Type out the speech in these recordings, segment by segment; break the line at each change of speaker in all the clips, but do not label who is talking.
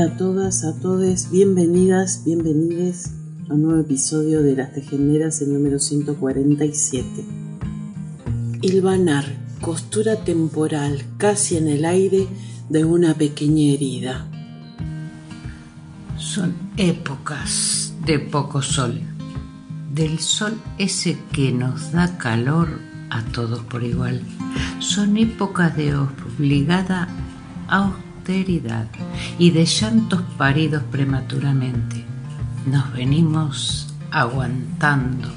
A todas, a todos, bienvenidas, bienvenides a un nuevo episodio de Las Tejenderas, el número 147. Hilvanar, costura temporal, casi en el aire de una pequeña herida.
Son épocas de poco sol, del sol ese que nos da calor a todos por igual. Son épocas de obligada austeridad y de llantos paridos prematuramente. Nos venimos aguantando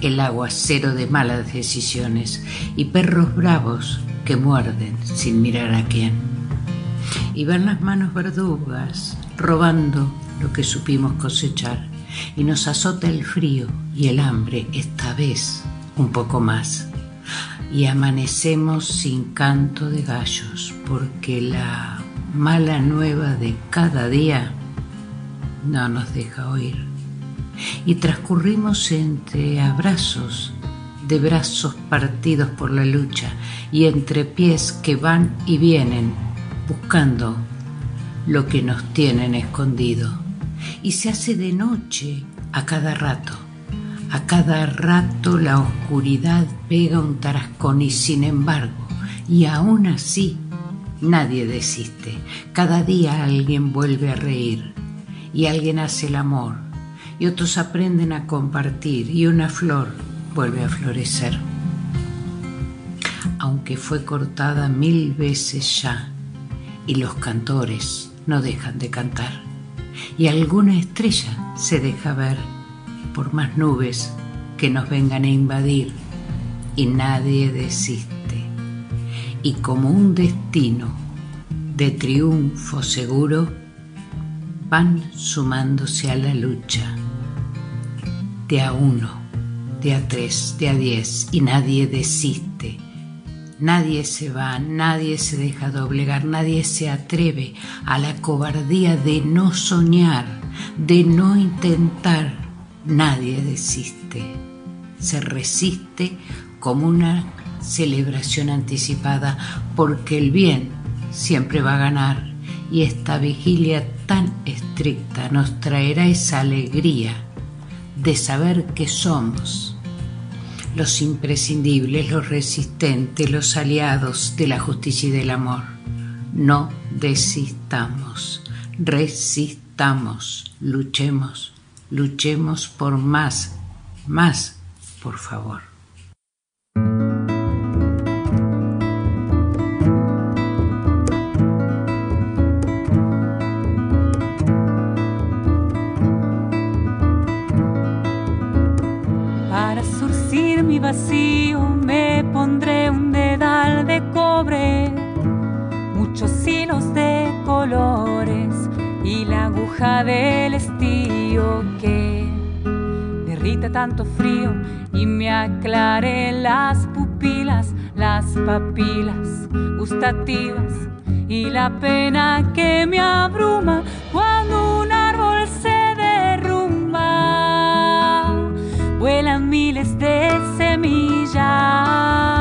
el aguacero de malas decisiones y perros bravos que muerden sin mirar a quién. Y ver las manos verdugas robando lo que supimos cosechar y nos azota el frío y el hambre esta vez un poco más y amanecemos sin canto de gallos, porque la mala nueva de cada día no nos deja oír. Y transcurrimos entre abrazos de brazos partidos por la lucha y entre pies que van y vienen buscando lo que nos tienen escondido. Y se hace de noche a cada rato a cada rato la oscuridad pega un tarascón y sin embargo, y aún así, nadie desiste. Cada día alguien vuelve a reír y alguien hace el amor y otros aprenden a compartir y una flor vuelve a florecer. Aunque fue cortada mil veces ya y los cantores no dejan de cantar y alguna estrella se deja ver por más nubes que nos vengan a invadir y nadie desiste. Y como un destino de triunfo seguro, van sumándose a la lucha, de a uno, de a tres, de a diez, y nadie desiste. Nadie se va, nadie se deja doblegar, nadie se atreve a la cobardía de no soñar, de no intentar nadie desiste, se resiste como una celebración anticipada porque el bien siempre va a ganar y esta vigilia tan estricta nos traerá esa alegría de saber que somos los imprescindibles, los resistentes, los aliados de la justicia y del amor. No desistamos, resistamos, luchemos Luchemos por más, más, por favor.
Para surcir mi vacío me pondré un dedal de cobre, muchos hilos de colores y la aguja del estío que derrite tanto frío y me aclare las pupilas, las papilas gustativas y la pena que me abruma cuando un árbol se derrumba. Vuelan miles de semillas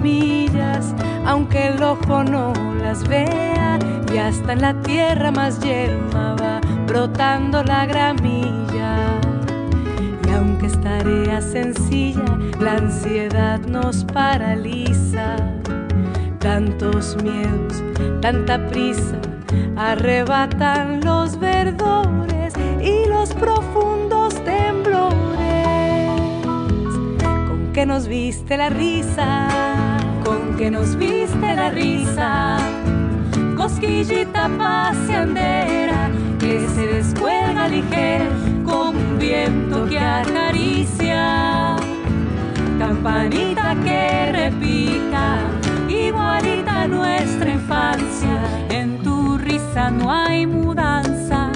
semillas, aunque el ojo no las vea, y hasta en la tierra más yerma va brotando la gramilla. Y aunque que es tarea sencilla, la ansiedad nos paraliza. Tantos miedos, tanta prisa, arrebatan los verdores y los profundos temblores. Con que nos viste la risa, con que nos viste la risa, cosquillita paseandera que se descuelga ligera con un viento que acaricia. Campanita que repica, igualita nuestra infancia. En tu risa no hay mudanza,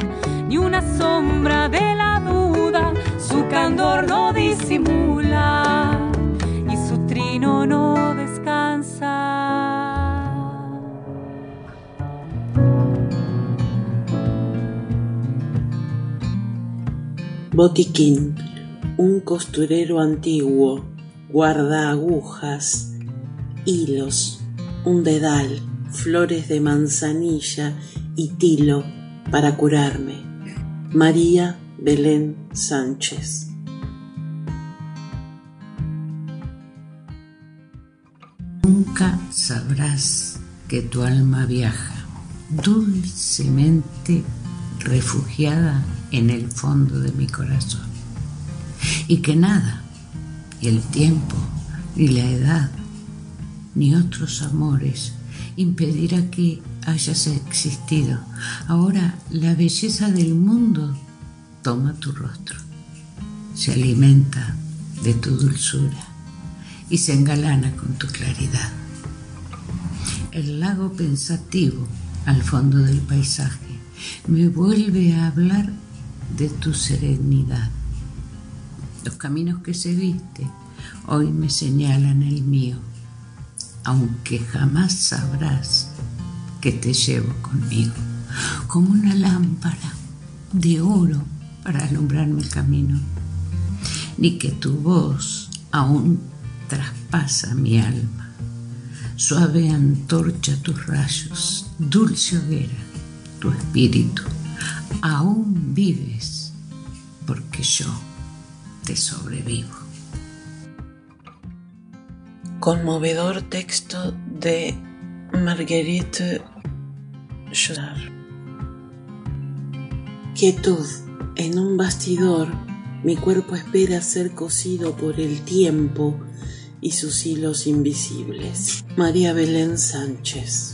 ni una sombra de la duda. Su candor no disimula y su trino no
Botiquín, un costurero antiguo, guarda agujas, hilos, un dedal, flores de manzanilla y tilo para curarme. María Belén Sánchez.
Nunca sabrás que tu alma viaja dulcemente refugiada en el fondo de mi corazón. Y que nada, y el tiempo, ni la edad, ni otros amores impedirá que hayas existido. Ahora la belleza del mundo toma tu rostro, se alimenta de tu dulzura y se engalana con tu claridad. El lago pensativo al fondo del paisaje me vuelve a hablar de tu serenidad. Los caminos que seguiste hoy me señalan el mío, aunque jamás sabrás que te llevo conmigo, como una lámpara de oro para alumbrarme el camino, ni que tu voz aún traspasa mi alma, suave antorcha tus rayos, dulce hoguera, tu espíritu aún vives porque yo te sobrevivo.
Conmovedor texto de Marguerite Jodard. Quietud. En un bastidor, mi cuerpo espera ser cosido por el tiempo y sus hilos invisibles. María Belén Sánchez.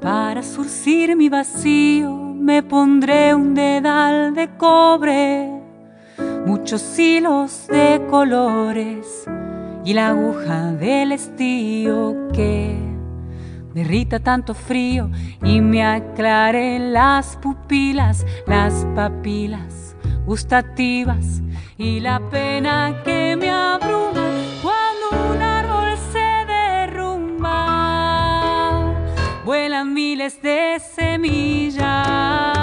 Para surcir mi vacío me pondré un dedal de cobre, muchos hilos de colores y la aguja del estío que derrita tanto frío y me aclare las pupilas, las papilas gustativas y la pena que me abruma Vuelan miles de semillas.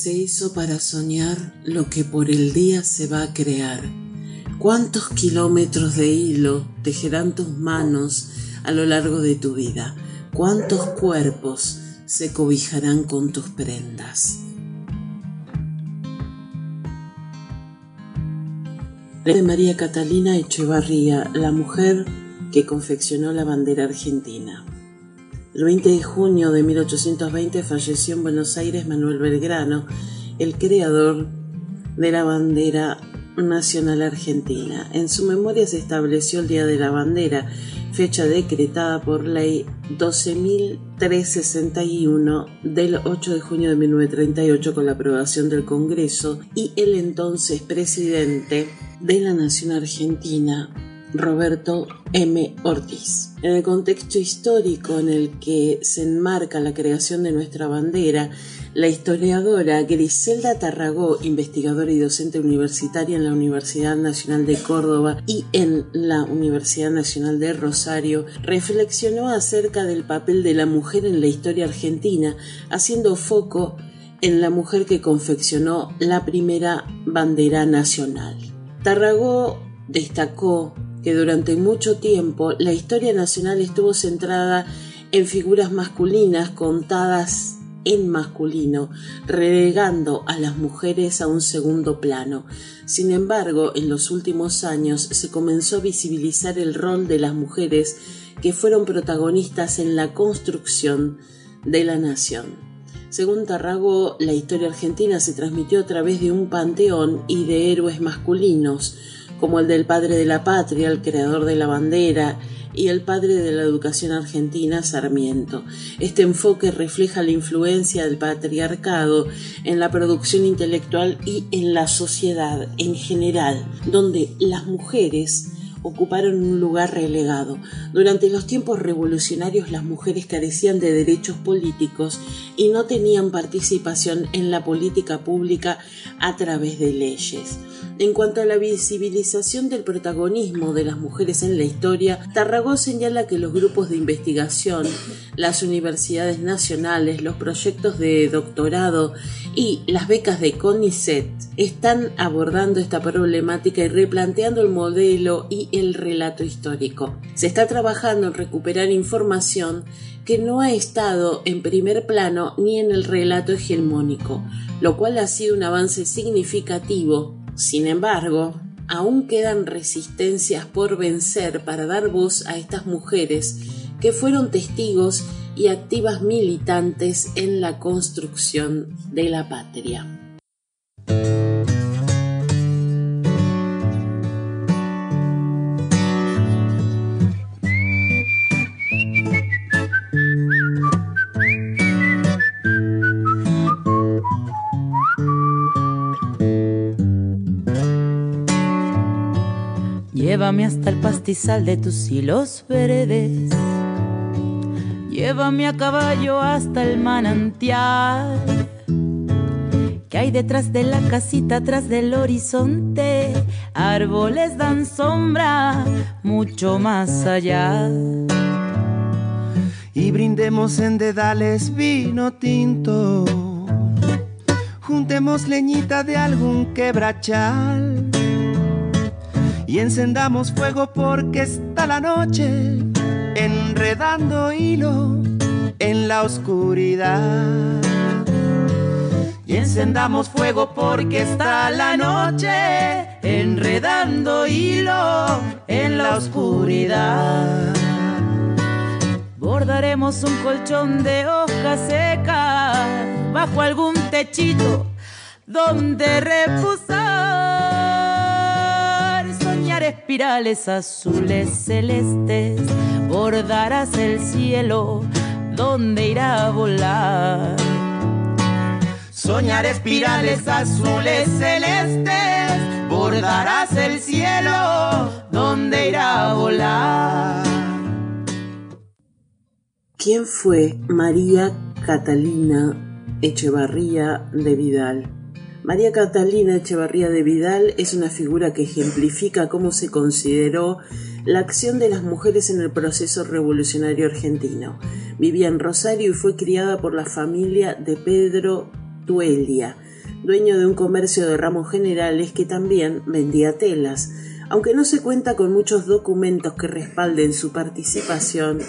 Se hizo para soñar lo que por el día se va a crear. ¿Cuántos kilómetros de hilo tejerán tus manos a lo largo de tu vida? ¿Cuántos cuerpos se cobijarán con tus prendas? De María Catalina Echevarría, la mujer que confeccionó la bandera argentina. El 20 de junio de 1820 falleció en Buenos Aires Manuel Belgrano, el creador de la bandera nacional argentina. En su memoria se estableció el Día de la Bandera, fecha decretada por ley 12.361 del 8 de junio de 1938 con la aprobación del Congreso y el entonces presidente de la Nación Argentina, Roberto M. Ortiz. En el contexto histórico en el que se enmarca la creación de nuestra bandera, la historiadora Griselda Tarragó, investigadora y docente universitaria en la Universidad Nacional de Córdoba y en la Universidad Nacional de Rosario, reflexionó acerca del papel de la mujer en la historia argentina, haciendo foco en la mujer que confeccionó la primera bandera nacional. Tarragó destacó que durante mucho tiempo la historia nacional estuvo centrada en figuras masculinas contadas en masculino, relegando a las mujeres a un segundo plano. Sin embargo, en los últimos años se comenzó a visibilizar el rol de las mujeres que fueron protagonistas en la construcción de la nación. Según Tarrago, la historia argentina se transmitió a través de un panteón y de héroes masculinos, como el del padre de la patria, el creador de la bandera, y el padre de la educación argentina, Sarmiento. Este enfoque refleja la influencia del patriarcado en la producción intelectual y en la sociedad en general, donde las mujeres ocuparon un lugar relegado. Durante los tiempos revolucionarios las mujeres carecían de derechos políticos y no tenían participación en la política pública a través de leyes. En cuanto a la visibilización del protagonismo de las mujeres en la historia, Tarragó señala que los grupos de investigación, las universidades nacionales, los proyectos de doctorado y las becas de CONICET están abordando esta problemática y replanteando el modelo y el relato histórico. Se está trabajando en recuperar información que no ha estado en primer plano ni en el relato hegemónico, lo cual ha sido un avance significativo sin embargo, aún quedan resistencias por vencer para dar voz a estas mujeres que fueron testigos y activas militantes en la construcción de la patria.
Llévame hasta el pastizal de tus hilos verdes. Llévame a caballo hasta el manantial. Que hay detrás de la casita, atrás del horizonte. Árboles dan sombra mucho más allá.
Y brindemos en dedales vino tinto. Juntemos leñita de algún quebrachal y encendamos fuego porque está la noche enredando hilo en la oscuridad. Y encendamos fuego porque está la noche enredando hilo en la oscuridad.
Bordaremos un colchón de hojas secas bajo algún techito donde reposar espirales azules celestes, bordarás el cielo donde irá a volar.
Soñar espirales azules celestes, bordarás el cielo donde irá a volar.
¿Quién fue María Catalina Echevarría de Vidal? María Catalina Echevarría de Vidal es una figura que ejemplifica cómo se consideró la acción de las mujeres en el proceso revolucionario argentino. Vivía en Rosario y fue criada por la familia de Pedro Tuelia, dueño de un comercio de ramos generales que también vendía telas. Aunque no se cuenta con muchos documentos que respalden su participación,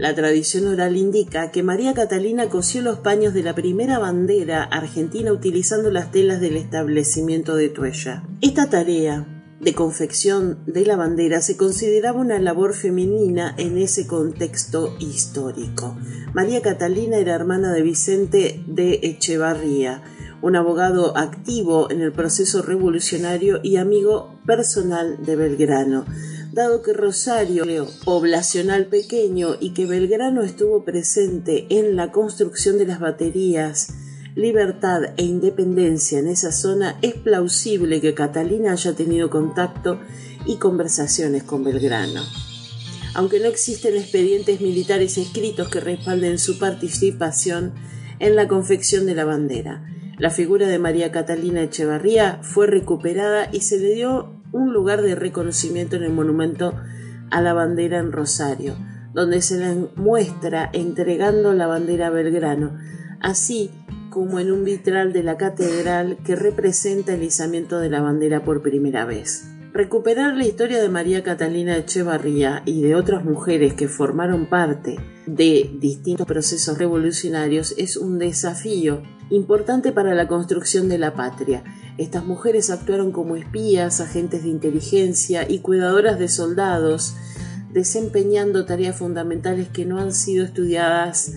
la tradición oral indica que María Catalina cosió los paños de la primera bandera argentina utilizando las telas del establecimiento de Tuella. Esta tarea de confección de la bandera se consideraba una labor femenina en ese contexto histórico. María Catalina era hermana de Vicente de Echevarría, un abogado activo en el proceso revolucionario y amigo personal de Belgrano dado que Rosario, poblacional pequeño, y que Belgrano estuvo presente en la construcción de las baterías, libertad e independencia en esa zona, es plausible que Catalina haya tenido contacto y conversaciones con Belgrano. Aunque no existen expedientes militares escritos que respalden su participación en la confección de la bandera, la figura de María Catalina Echevarría fue recuperada y se le dio un lugar de reconocimiento en el monumento a la bandera en Rosario, donde se la muestra entregando la bandera a Belgrano, así como en un vitral de la catedral que representa el izamiento de la bandera por primera vez. Recuperar la historia de María Catalina Echevarría y de otras mujeres que formaron parte de distintos procesos revolucionarios es un desafío importante para la construcción de la patria. Estas mujeres actuaron como espías, agentes de inteligencia y cuidadoras de soldados, desempeñando tareas fundamentales que no han sido estudiadas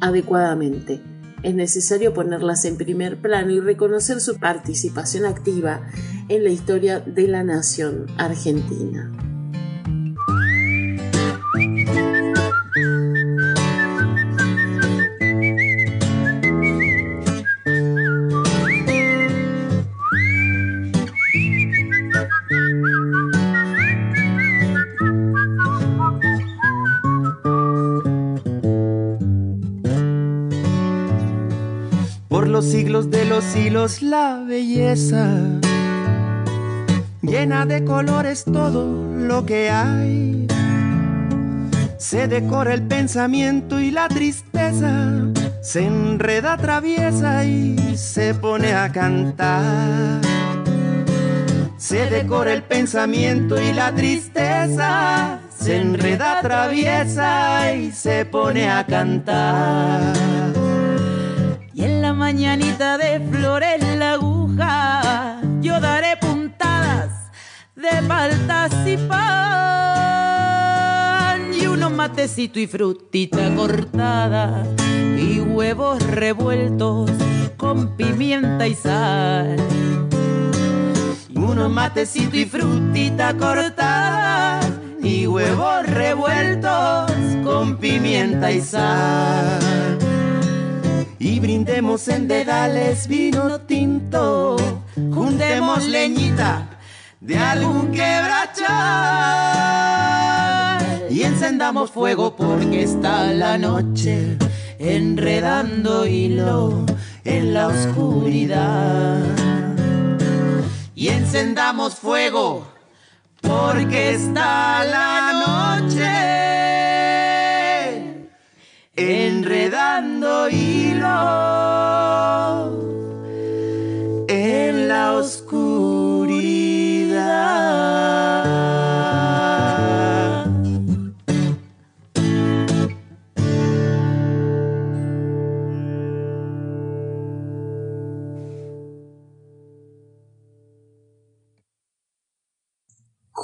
adecuadamente. Es necesario ponerlas en primer plano y reconocer su participación activa en la historia de la nación argentina.
Los siglos de los siglos la belleza llena de colores todo lo que hay. Se decora el pensamiento y la tristeza, se enreda, traviesa y se pone a cantar. Se decora el pensamiento y la tristeza, se enreda, traviesa y se pone a cantar.
Y en la mañanita de flores la aguja, yo daré puntadas de paltas y pan y unos matecitos y frutita cortada y huevos revueltos con pimienta y sal. Y unos matecitos y frutita cortada y huevos revueltos con pimienta y sal.
Y brindemos en dedales vino tinto, juntemos leñita de algún quebrachal y encendamos fuego porque está la noche enredando hilo en la oscuridad. Y encendamos fuego porque está la noche enredando hilo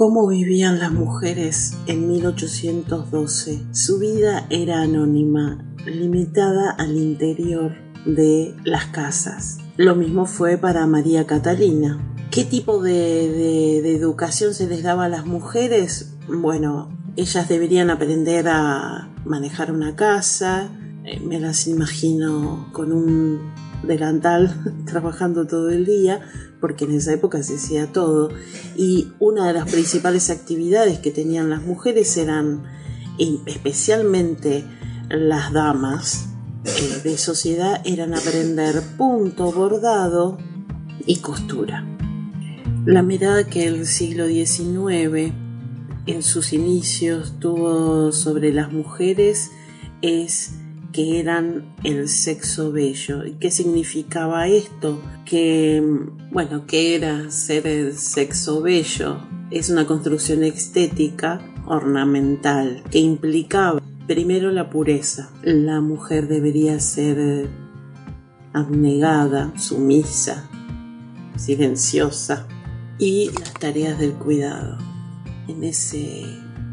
¿Cómo vivían las mujeres en 1812? Su vida era anónima, limitada al interior de las casas. Lo mismo fue para María Catalina. ¿Qué tipo de, de- educación se les daba a las mujeres? Bueno, ellas deberían aprender a manejar una casa. Eh, me las imagino con un delantal trabajando todo el día, porque en esa época se hacía todo. Y una de las principales actividades que tenían las mujeres eran, especialmente las damas eh, de sociedad, eran aprender punto, bordado y costura. La mirada que el siglo XIX en sus inicios tuvo sobre las mujeres es que eran el sexo bello. ¿Y qué significaba esto? Que, bueno, que era ser el sexo bello. es una construcción estética ornamental que implicaba primero la pureza. La mujer debería ser abnegada, sumisa, silenciosa y las tareas del cuidado. En ese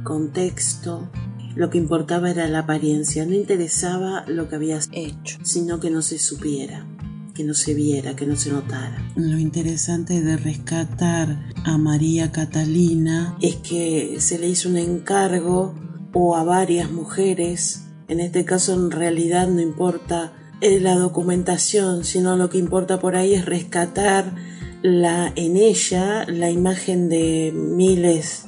contexto lo que importaba era la apariencia, no interesaba lo que habías hecho, sino que no se supiera, que no se viera, que no se notara. Lo interesante de rescatar a María Catalina es que se le hizo un encargo o a varias mujeres, en este caso en realidad no importa la documentación, sino lo que importa por ahí es rescatar la, en ella la imagen de miles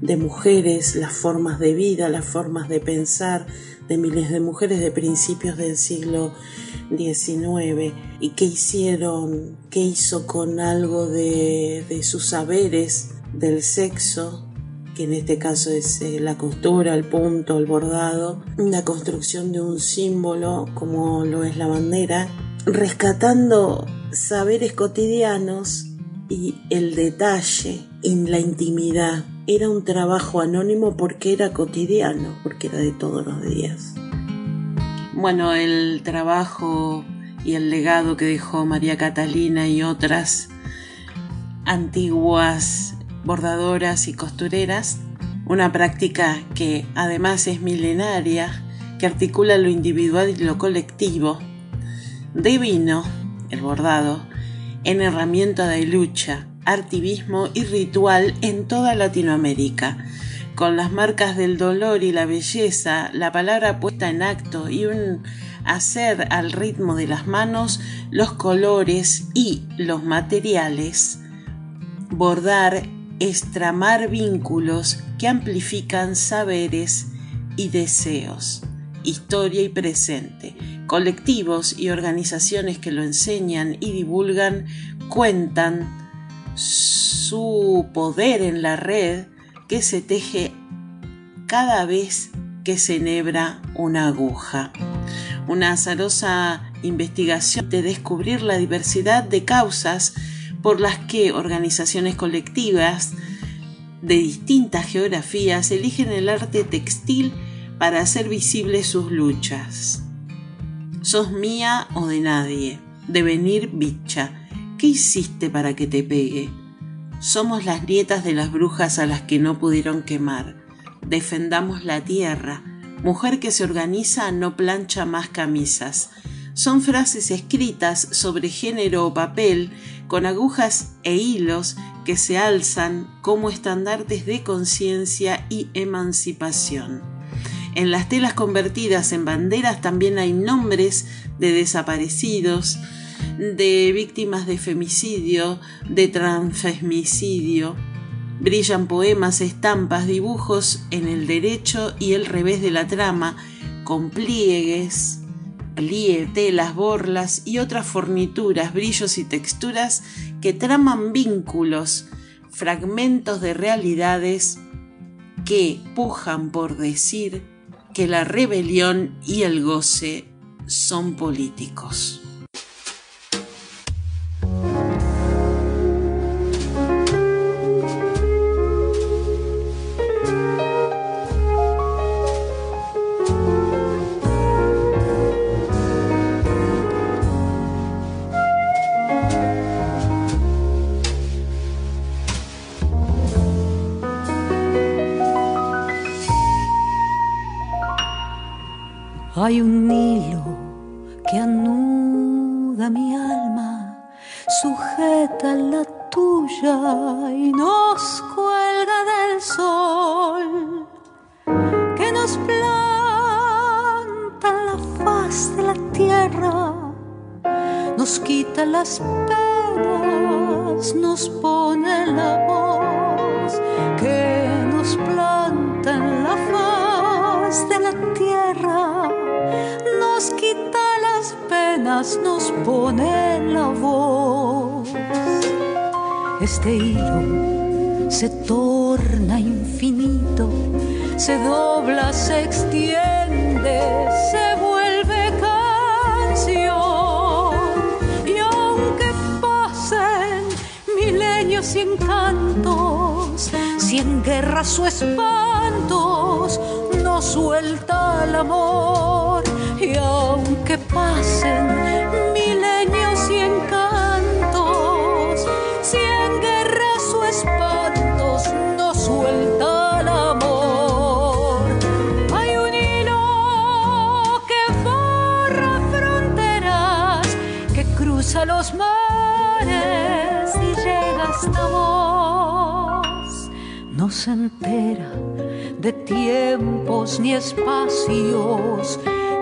de mujeres, las formas de vida, las formas de pensar de miles de mujeres de principios del siglo XIX y qué hicieron, qué hizo con algo de, de sus saberes del sexo, que en este caso es eh, la costura, el punto, el bordado, la construcción de un símbolo como lo es la bandera, rescatando saberes cotidianos y el detalle en la intimidad era un trabajo anónimo porque era cotidiano, porque era de todos los días. Bueno, el trabajo y el legado que dejó María Catalina y otras antiguas bordadoras y costureras, una práctica que además es milenaria, que articula lo individual y lo colectivo, divino, el bordado, en herramienta de lucha, artivismo y ritual en toda Latinoamérica, con las marcas del dolor y la belleza, la palabra puesta en acto y un hacer al ritmo de las manos los colores y los materiales, bordar, estramar vínculos que amplifican saberes y deseos, historia y presente, colectivos y organizaciones que lo enseñan y divulgan, cuentan su poder en la red que se teje cada vez que se enhebra una aguja. Una azarosa investigación de descubrir la diversidad de causas por las que organizaciones colectivas de distintas geografías eligen el arte textil para hacer visibles sus luchas. Sos mía o de nadie, de venir bicha, ¿Qué hiciste para que te pegue? Somos las nietas de las brujas a las que no pudieron quemar. Defendamos la tierra. Mujer que se organiza no plancha más camisas. Son frases escritas sobre género o papel con agujas e hilos que se alzan como estandartes de conciencia y emancipación. En las telas convertidas en banderas también hay nombres de desaparecidos, de víctimas de femicidio, de transfemicidio. Brillan poemas, estampas, dibujos en el derecho y el revés de la trama, con pliegues, plie, telas, borlas y otras fornituras, brillos y texturas que traman vínculos, fragmentos de realidades que pujan por decir que la rebelión y el goce son políticos.
Hay un hilo que anuda mi alma, sujeta la tuya y nos cuelga del sol, que nos planta la faz de la tierra, nos quita las penas, nos pone la voz, que nos planta en la faz de la tierra nos quita las penas, nos pone la voz. Este hilo se torna infinito, se dobla, se extiende, se vuelve canción. Y aunque pasen milenios y encantos, si en guerra su espantos no suelta el amor y aunque pasen milenios y encantos, si en guerra su espantos no suelta el amor, hay un hilo que borra fronteras, que cruza los mares y llega hasta vos, no se entera de tiempos ni espacios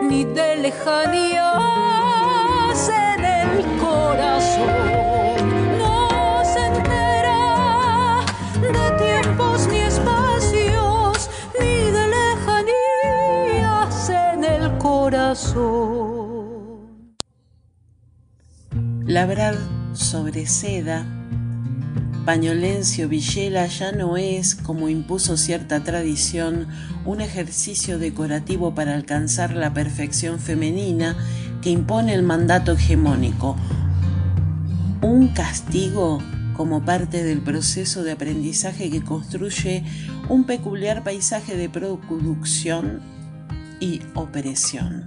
ni de lejanías en el corazón. No se entera de tiempos ni espacios, ni de lejanías en el corazón.
Labrar sobre seda Pañolencio Villela ya no es, como impuso cierta tradición, un ejercicio decorativo para alcanzar la perfección femenina que impone el mandato hegemónico. Un castigo como parte del proceso de aprendizaje que construye un peculiar paisaje de producción y opresión.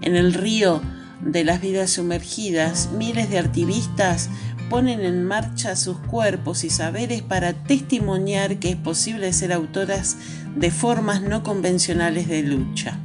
En el río de las vidas sumergidas, miles de activistas ponen en marcha sus cuerpos y saberes para testimoniar que es posible ser autoras de formas no convencionales de lucha.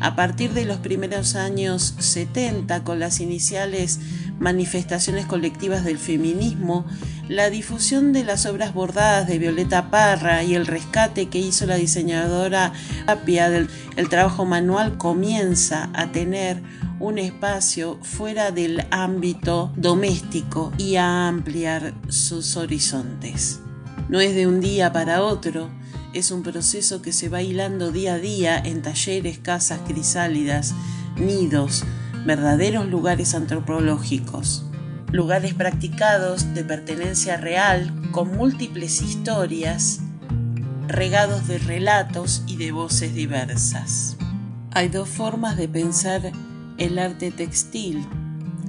A partir de los primeros años 70, con las iniciales manifestaciones colectivas del feminismo, la difusión de las obras bordadas de Violeta Parra y el rescate que hizo la diseñadora Apia del el trabajo manual comienza a tener un espacio fuera del ámbito doméstico y a ampliar sus horizontes. No es de un día para otro, es un proceso que se va hilando día a día en talleres, casas crisálidas, nidos, verdaderos lugares antropológicos, lugares practicados de pertenencia real con múltiples historias, regados de relatos y de voces diversas. Hay dos formas de pensar el arte textil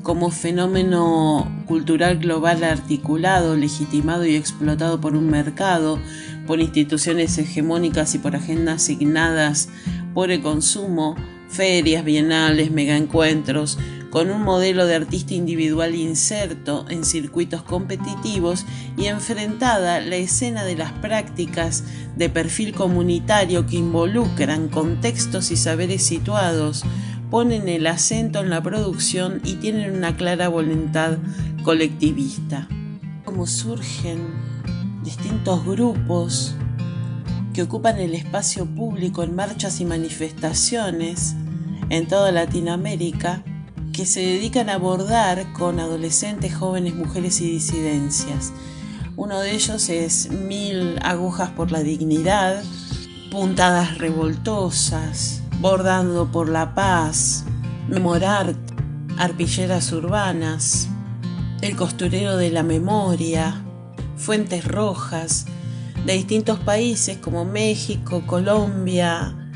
como fenómeno cultural global articulado, legitimado y explotado por un mercado, por instituciones hegemónicas y por agendas asignadas por el consumo, ferias, bienales, megaencuentros, con un modelo de artista individual inserto en circuitos competitivos y enfrentada la escena de las prácticas de perfil comunitario que involucran contextos y saberes situados, ponen el acento en la producción y tienen una clara voluntad colectivista. Como surgen distintos grupos que ocupan el espacio público en marchas y manifestaciones en toda Latinoamérica que se dedican a abordar con adolescentes, jóvenes, mujeres y disidencias. Uno de ellos es Mil agujas por la dignidad, puntadas revoltosas, bordando por la paz, memorar, arpilleras urbanas, el costurero de la memoria, fuentes rojas de distintos países como México, Colombia,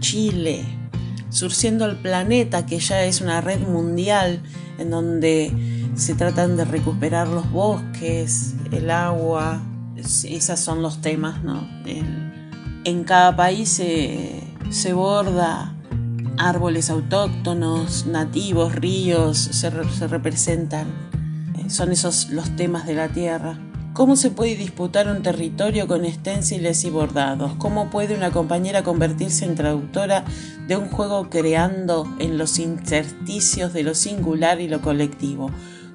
Chile, surciendo el planeta que ya es una red mundial en donde se tratan de recuperar los bosques, el agua, esos son los temas, ¿no? en cada país se se borda árboles autóctonos, nativos, ríos, se, representan. Eh, son esos los temas de la tierra. ¿Cómo se puede disputar un territorio con esténciles y bordados? ¿Cómo puede una compañera convertirse en traductora de un juego creando en los intersticios de lo singular y lo colectivo?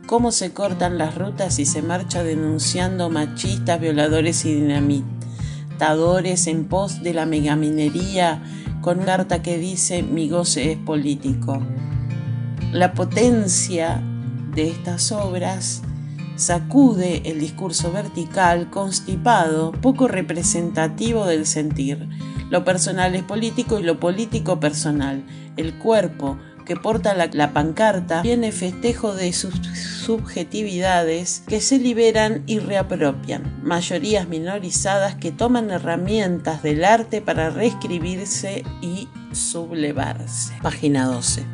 ¿Cómo se cortan las rutas y se marcha denunciando machistas, violadores y en pos de la megaminería con carta que dice mi goce es político. La potencia de estas obras sacude el discurso vertical, constipado, poco representativo del sentir. Lo personal es político y lo político personal. El cuerpo, que porta la, pancarta tiene festejo de sus subjetividades que se liberan y reapropian, mayorías minorizadas que toman herramientas del arte para reescribirse y sublevarse. Página 12.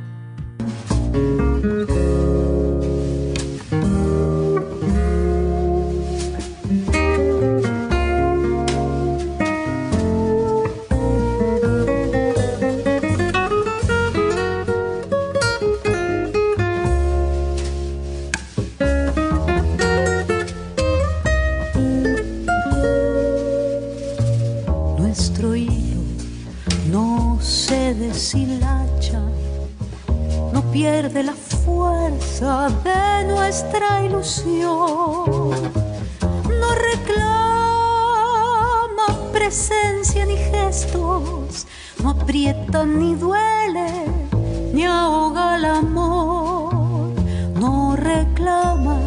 De nuestra ilusión. No reclama presencia ni gestos, no aprieta ni duele, ni ahoga el amor. No reclama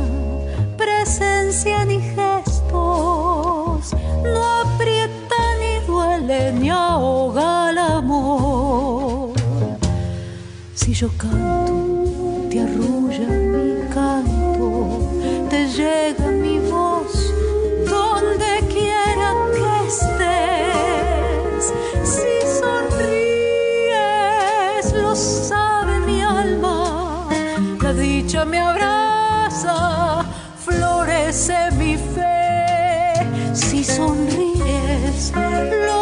presencia ni gestos, no aprieta ni duele, ni ahoga el amor. Si yo canto, dicha me abraza, florece mi fe. Si sonríes, lo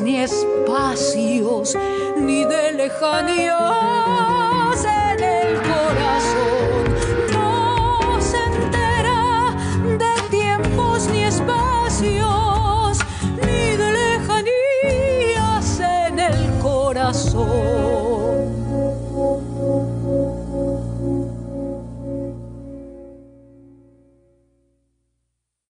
ni espacios, ni de lejanías